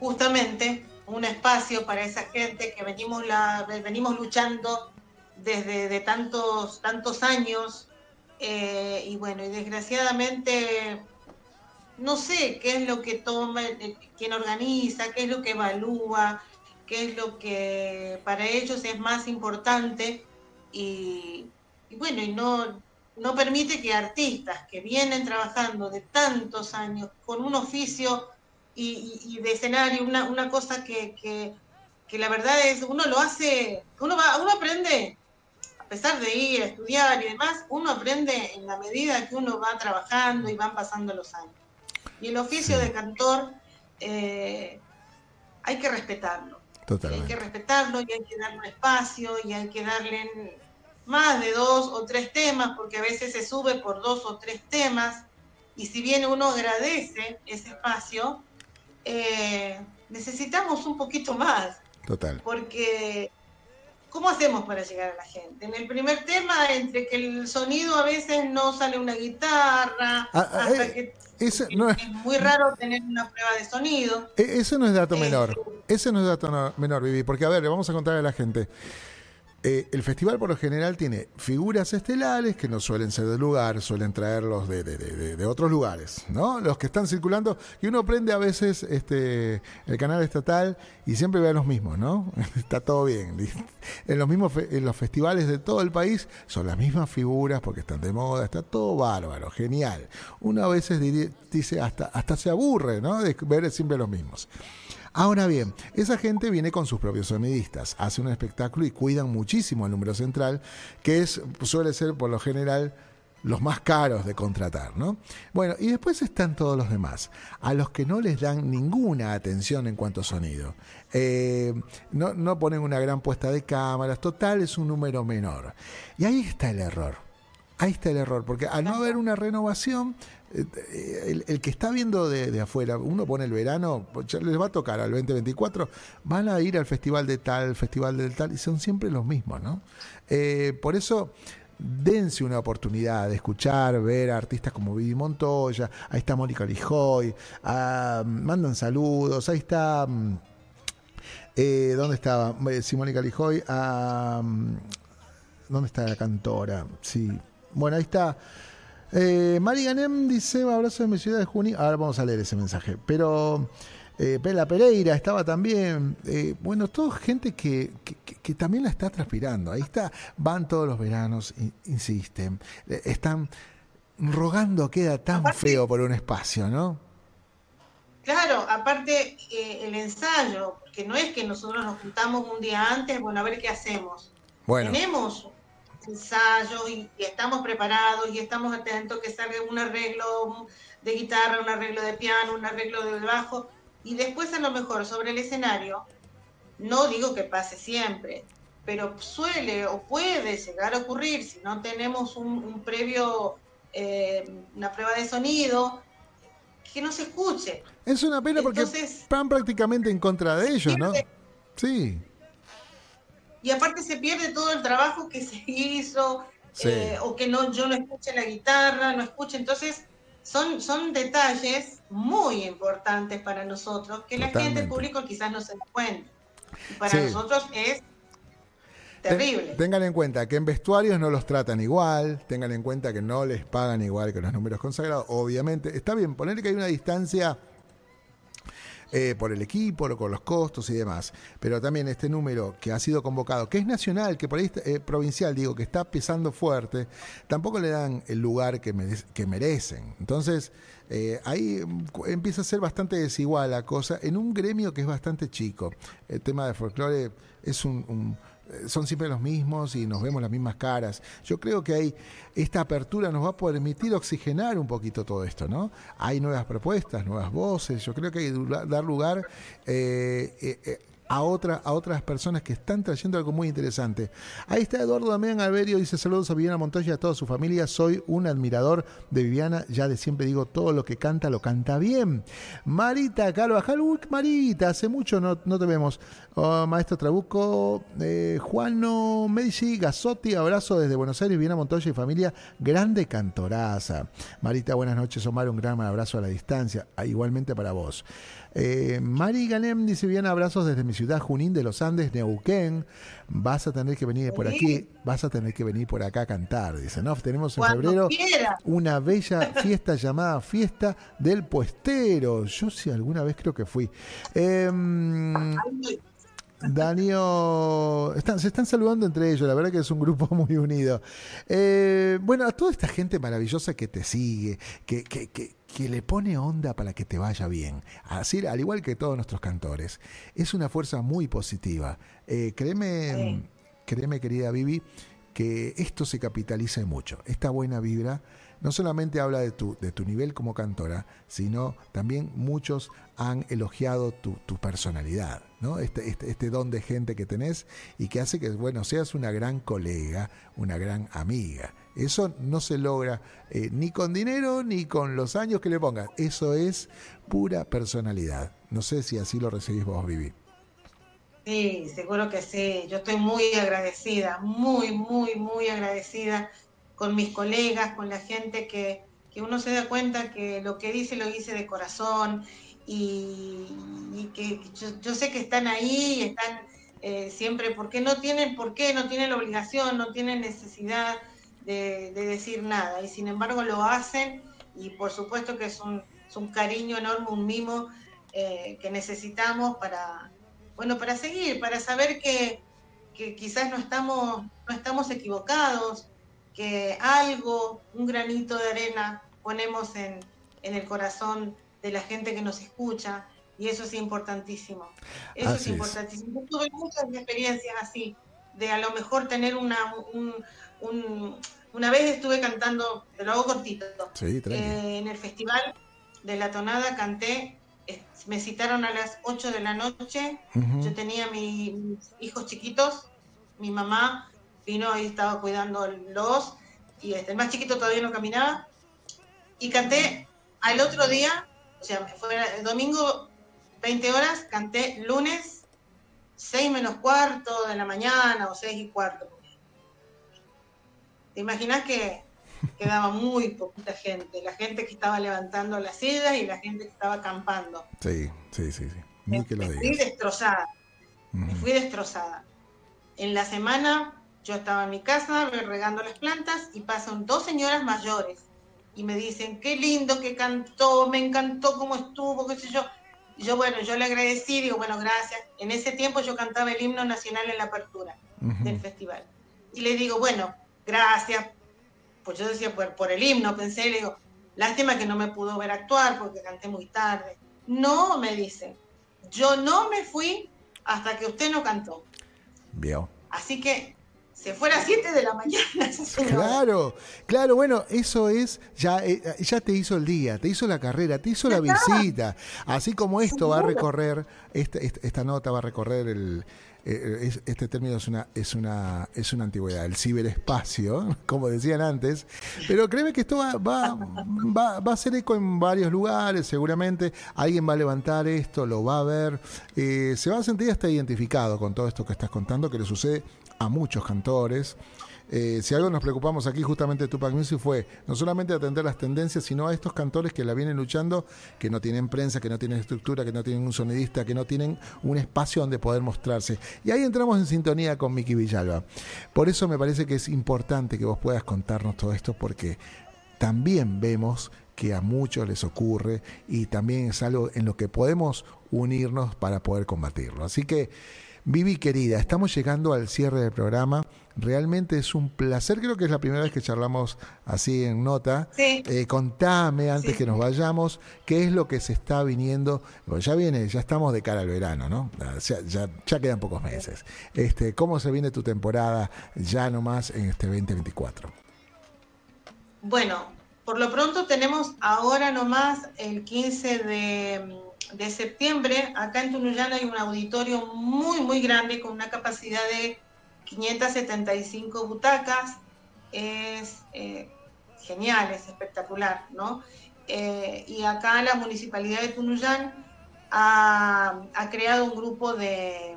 Justamente un espacio para esa gente que venimos, la, venimos luchando desde de tantos, tantos años eh, y bueno, y desgraciadamente no sé qué es lo que toma, quien organiza, qué es lo que evalúa, qué es lo que para ellos es más importante y, bueno, y no, no permite que artistas que vienen trabajando de tantos años con un oficio y, de escenario, una, una cosa que, que, que, la verdad es, uno lo hace, uno va, uno aprende pesar de ir a estudiar y demás, uno aprende en la medida que uno va trabajando y van pasando los años. Y el oficio de cantor eh, hay que respetarlo. Hay que respetarlo y hay que darle un espacio y hay que darle más de dos o tres temas, porque a veces se sube por dos o tres temas. Y si bien uno agradece ese espacio, eh, necesitamos un poquito más. Total. Porque ¿Cómo hacemos para llegar a la gente? En el primer tema, entre que el sonido a veces no sale una guitarra, ah, ah, hasta eh, que es, muy raro tener una prueba de sonido. E, eso no es dato menor. Eh, ese no es dato menor, Vivi, porque a ver, le vamos a contar a la gente. Eh, el festival por lo general tiene figuras estelares que no suelen ser del lugar, suelen traerlos de, otros lugares, ¿no? Los que están circulando, y uno prende a veces este, el canal estatal y siempre ve a los mismos, ¿no? Está todo bien. En los mismos en los festivales de todo el país son las mismas figuras porque están de moda, está todo bárbaro, genial. Uno a veces dice hasta, hasta se aburre, ¿no? De ver siempre los mismos. Ahora bien, esa gente viene con sus propios sonidistas, hace un espectáculo y cuidan muchísimo el número central, que es, suele ser por lo general los más caros de contratar, ¿no? Bueno, y después están todos los demás, a los que no les dan ninguna atención en cuanto a sonido. Eh, no, no ponen una gran puesta de cámaras, total es un número menor. Y ahí está el error. Ahí está el error, porque al no haber una renovación, eh, el, que está viendo de, afuera, uno pone el verano, pues les va a tocar al 2024, van a ir al festival de tal, festival de tal, y son siempre los mismos, ¿no? Eh, por eso, dense una oportunidad de escuchar, ver a artistas como Vivi Montoya, ahí está Mónica Lijoy, ah, mandan saludos, ahí está... Mm, eh, ¿Dónde estaba? Sí, Mónica Lijoy. Ah, mm, ¿Dónde está la cantora? Sí. Bueno, ahí está. Eh, Mari Ganem dice, abrazo de mi ciudad de Junín. Ahora vamos a leer ese mensaje. Pero eh, Pela Pereira estaba también. Eh, bueno, toda gente que, que, también la está transpirando. Ahí está. Van todos los veranos, insisten. Eh, están rogando, queda tan feo por un espacio, ¿no? Claro, aparte el ensayo, que no es que nosotros nos juntamos un día antes, bueno, a ver qué hacemos. Bueno. Tenemos ensayos y, estamos preparados y estamos atentos que salga un arreglo de guitarra, un arreglo de piano, un arreglo de bajo y después a lo mejor sobre el escenario, no digo que pase siempre, pero suele o puede llegar a ocurrir si no tenemos un, previo, eh, una prueba de sonido, que no se escuche. Es una pena porque están prácticamente en contra de ellos, ¿no? Sí. Y aparte se pierde todo el trabajo que se hizo, eh, o que no, yo no escuche la guitarra, no escuche, entonces son, son detalles muy importantes para nosotros que la gente, el público quizás no se da cuenta. para nosotros es terrible. Tengan en cuenta que en vestuarios no los tratan igual, tengan en cuenta que no les pagan igual que los números consagrados, obviamente. Está bien, poner que hay una distancia eh, por el equipo, con los costos y demás. Pero también este número que ha sido convocado, que es nacional, que por ahí eh, provincial, digo, que está pesando fuerte, tampoco le dan el lugar que, que merecen. Entonces, eh, ahí empieza a ser bastante desigual la cosa en un gremio que es bastante chico. El tema de folclore es un son siempre los mismos y nos vemos las mismas caras. Yo creo que hay esta apertura nos va a permitir oxigenar un poquito todo esto, ¿no? Hay nuevas propuestas, nuevas voces. Yo creo que hay que dar lugar eh, eh, a, a otras personas que están trayendo algo muy interesante. Ahí está Eduardo Damián Alberio, dice saludos a Viviana Montoya y a toda su familia. Soy un admirador de Viviana, ya de siempre digo, todo lo que canta lo canta bien. Marita Carvajal, uy, Marita, hace mucho no, no te vemos. Oh, maestro Trabuco, eh, Juano Medici, Gasotti, abrazo desde Buenos Aires, Viviana Montoya y familia, grande cantoraza. Marita, buenas noches, Omar, un gran abrazo a la distancia, ah, igualmente para vos. Eh, Mari Ganem dice bien abrazos desde mi ciudad Junín de los Andes, Neuquén. Vas a tener que venir por aquí, vas a tener que venir por acá a cantar. Dice, no, tenemos en febrero una bella fiesta llamada Fiesta del Puestero. Yo sí alguna vez creo que fui. Eh, Danio, se están saludando entre ellos, la verdad que es un grupo muy unido. Eh, bueno, a toda esta gente maravillosa que te sigue, que, que, que, que le pone onda para que te vaya bien. Así, al igual que todos nuestros cantores. Es una fuerza muy positiva. Eh, créeme, créeme, querida Vivi, que esto se capitaliza mucho. Esta buena vibra no solamente habla de tu, de tu nivel como cantora, sino también muchos han elogiado tu, personalidad, ¿no? Este, este, este, don de gente que tenés y que hace que, bueno, seas una gran colega, una gran amiga. Eso no se logra eh, ni con dinero ni con los años que le pongas. Eso es pura personalidad. No sé si así lo recibís vos, Vivi. Sí, seguro que sí. Yo estoy muy agradecida, muy, muy, muy agradecida con mis colegas, con la gente que, uno se da cuenta que lo que dice lo dice de corazón y, que yo, sé que están ahí, están eh, siempre, porque no tienen por qué, no tienen la obligación, no tienen necesidad de, decir nada y sin embargo lo hacen y por supuesto que es un, cariño enorme, un mimo eh, que necesitamos para, bueno, para seguir, para saber que, quizás no estamos, no estamos equivocados, que algo, un granito de arena ponemos en, en el corazón de la gente que nos escucha y eso es importantísimo. Eso es importantísimo. tuve muchas experiencias así, de a lo mejor tener una, un, una vez estuve cantando, te lo hago cortito, eh, en el festival de la tonada canté, me citaron a las 8 de la noche, yo tenía mis hijos chiquitos, mi mamá vino y estaba cuidándolos, y este, el más chiquito todavía no caminaba, y canté al otro día, o sea, fue el domingo 20 horas, canté lunes 6 menos cuarto de la mañana o 6 y cuarto, ¿Te imaginas que quedaba muy poquita gente? La gente que estaba levantando las sillas y la gente que estaba acampando. Sí, sí, sí, sí. me, fui destrozada. Me fui destrozada. En la semana yo estaba en mi casa regando las plantas y pasan dos señoras mayores y me dicen, qué lindo que cantó, me encantó cómo estuvo, qué sé yo. Y yo, bueno, yo le agradecí, digo, bueno, gracias. En ese tiempo yo cantaba el himno nacional en la apertura del festival. Y le digo, bueno, gracias. Pues yo decía por, por el himno, pensé, le digo, lástima que no me pudo ver actuar porque canté muy tarde. No, me dice, yo no me fui hasta que usted no cantó. Vio. Así que se fue a las 7 de la mañana. Claro, claro, bueno, eso es, ya, eh, ya te hizo el día, te hizo la carrera, te hizo la visita. Así como esto va a recorrer, esta, esta nota va a recorrer el, eh, este término es una, es una, es una antigüedad, el ciberespacio, como decían antes, pero créeme que esto va, va, va, va a ser eco en varios lugares, seguramente alguien va a levantar esto, lo va a ver, eh, se va a sentir hasta identificado con todo esto que estás contando, que le sucede a muchos cantores. Eh, si algo nos preocupamos aquí justamente de Tupac Music fue no solamente atender las tendencias, sino a estos cantores que la vienen luchando, que no tienen prensa, que no tienen estructura, que no tienen un sonidista, que no tienen un espacio donde poder mostrarse. Y ahí entramos en sintonía con Miki Villalba. Por eso me parece que es importante que vos puedas contarnos todo esto, porque también vemos que a muchos les ocurre y también es algo en lo que podemos unirnos para poder combatirlo. Así que Vivi querida, estamos llegando al cierre del programa. Realmente es un placer, creo que es la primera vez que charlamos así en nota. Eh, contame antes que nos vayamos, qué es lo que se está viniendo. ya viene, ya estamos de cara al verano, ¿no? Ah, ya, ya, quedan pocos meses. Este, ¿Cómo se viene tu temporada ya nomás en este 2024? Bueno, por lo pronto tenemos ahora nomás el 15 de de septiembre, acá en Tunuyán hay un auditorio muy, muy grande con una capacidad de 575 butacas. Es eh, genial, es espectacular, ¿no? Eh, y acá la municipalidad de Tunuyán ha, creado un grupo de,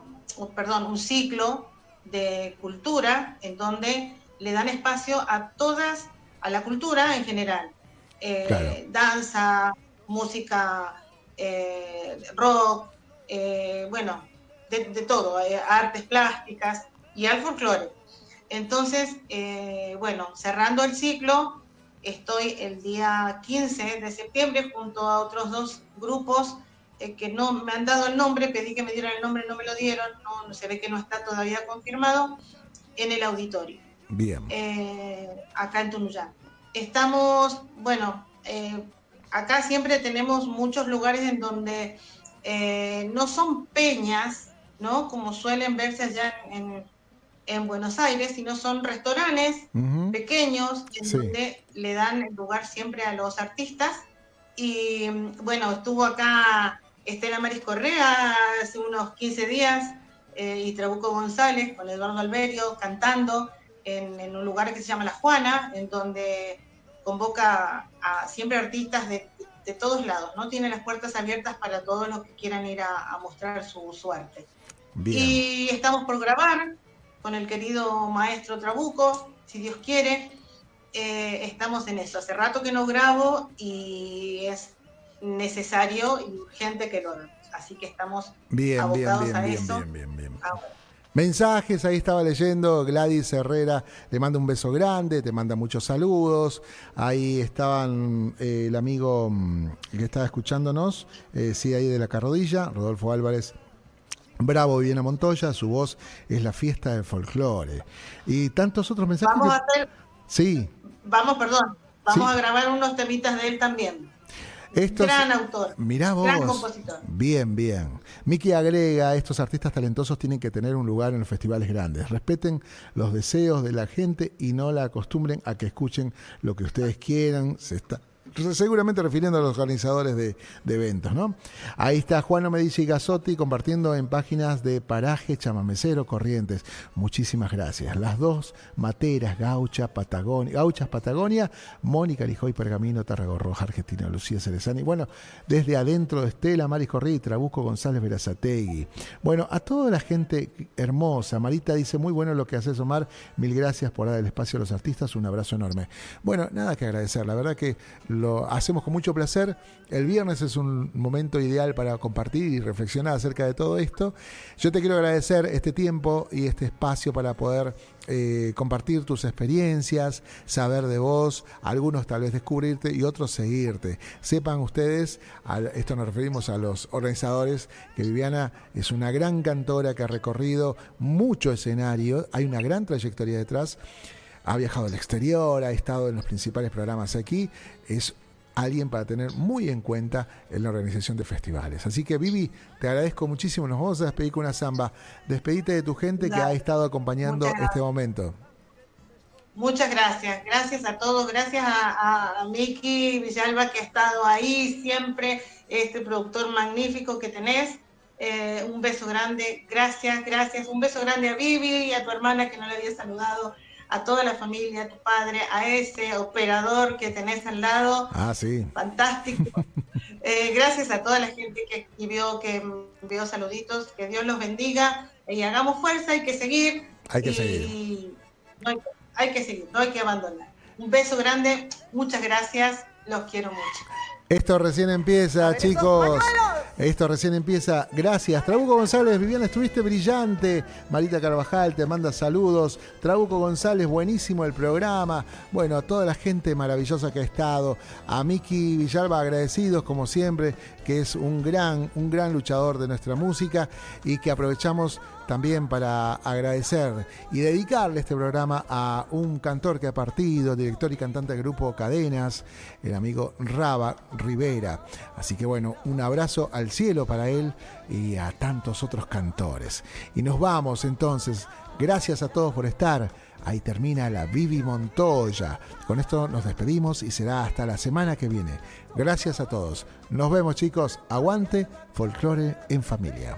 perdón, un ciclo de cultura en donde le dan espacio a todas, a la cultura en general. Eh, danza, música eh, rock, eh, bueno, de, todo, eh, artes plásticas y al folclore. Entonces, bueno, cerrando el ciclo, estoy el día 15 de septiembre junto a otros dos grupos que no me han dado el nombre, pedí que me dieran el nombre, no me lo dieron, no, se ve que no está todavía confirmado, en el auditorio. Bien. acá en Tunuyán. Estamos, bueno, acá siempre tenemos muchos lugares en donde eh, no son peñas, ¿no? Como suelen verse allá en, Buenos Aires, sino son restaurantes pequeños en donde le dan el lugar siempre a los artistas. Y bueno, estuvo acá Estela Maris Correa hace unos 15 días eh, y Trabuco González con Eduardo Alberio cantando en, en un lugar que se llama La Juana, en donde convoca a siempre artistas de, todos lados, ¿no? Tiene las puertas abiertas para todos los que quieran ir a, mostrar su, suerte. Y estamos por grabar con el querido maestro Trabuco, si Dios quiere. Eh, estamos en eso. Hace rato que no grabo y es necesario y urgente que lo. Así que estamos abocados a eso. Bien, bien, bien. Mensajes, ahí estaba leyendo, Gladys Herrera le manda un beso grande, te manda muchos saludos. Ahí estaban eh, el amigo mm, que estaba escuchándonos, eh, sí, ahí de la carrodilla, Rodolfo Álvarez. Bravo Viviana Montoya, su voz es la fiesta del folclore. Y tantos otros mensajes. Vamos a hacer. Sí. Vamos, perdón. Vamos a grabar unos temitas de él también gran autor. Mirá vos. Gran compositor. Bien, bien. Miki agrega, estos artistas talentosos tienen que tener un lugar en los festivales grandes. Respeten los deseos de la gente y no la acostumbren a que escuchen lo que ustedes quieran. Se está, seguramente refiriendo a los organizadores de, eventos, ¿no? Ahí está Juan Medici Gasotti compartiendo en páginas de Paraje, Chamamecero, Corrientes. Muchísimas gracias. Las dos materas, Gaucha, Patagonia, Gauchas Patagonia, Mónica Lijoy Pergamino, Roja, Argentina, Lucía Cerezani. Bueno, desde adentro de Estela, Maris Corrí, Trabuco González Verazategui. Bueno, a toda la gente hermosa. Marita dice, muy bueno lo que haces, Omar. Mil gracias por dar el espacio a los artistas. Un abrazo enorme. Bueno, nada que agradecer. La verdad que lo hacemos con mucho placer. El viernes es un momento ideal para compartir y reflexionar acerca de todo esto. Yo te quiero agradecer este tiempo y este espacio para poder eh, compartir tus experiencias, saber de vos, algunos tal vez descubrirte y otros seguirte. Sepan ustedes, esto nos referimos a los organizadores, que Viviana es una gran cantora que ha recorrido mucho escenario, hay una gran trayectoria detrás ha viajado al exterior, ha estado en los principales programas aquí, es alguien para tener muy en cuenta en la organización de festivales. Así que Vivi, te agradezco muchísimo. Nos vamos a despedir con una samba. Despedite de tu gente que ha estado acompañando este momento. Muchas gracias, gracias a todos, gracias a, Miki Villalba que ha estado ahí siempre, este productor magnífico que tenés. Eh, un beso grande, gracias, gracias. Un beso grande a Vivi y a tu hermana que no le había saludado, a toda la familia, a tu padre, a ese operador que tenés al lado. Ah, sí. Fantástico. Eh, gracias a toda la gente que escribió, que envió saluditos, que Dios los bendiga y hagamos fuerza, hay que seguir. Hay que seguir hay que seguir, no hay que abandonar. Un beso grande, muchas gracias, los quiero mucho. Esto recién empieza, chicos. Esto recién empieza. Gracias. Trabuco González, Viviana, estuviste brillante. Marita Carvajal te manda saludos. Trabuco González, buenísimo el programa. Bueno, a toda la gente maravillosa que ha estado. A Miki Villalba, agradecidos como siempre, que es un gran, un gran luchador de nuestra música y que aprovechamos también para agradecer y dedicarle este programa a un cantor que ha partido, director y cantante del grupo Cadenas, el amigo Raba Rivera. Así que bueno, un abrazo al cielo para él y a tantos otros cantores. Y nos vamos entonces. Gracias a todos por estar. Ahí termina la Vivi Montoya. Con esto nos despedimos y será hasta la semana que viene. Gracias a todos. Nos vemos chicos. Aguante folclore en familia.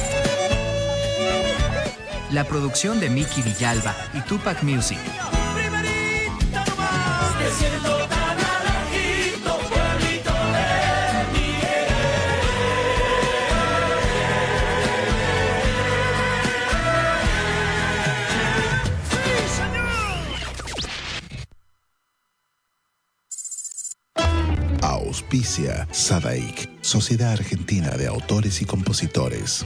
La producción de Mickey Villalba y Tupac Music. Auspicia Sadaik, Sociedad Argentina de Autores y Compositores.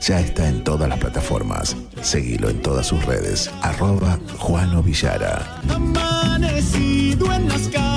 ya está en todas las plataformas. Seguilo en todas sus redes. Arroba Juano Villara. Amanecido en las calles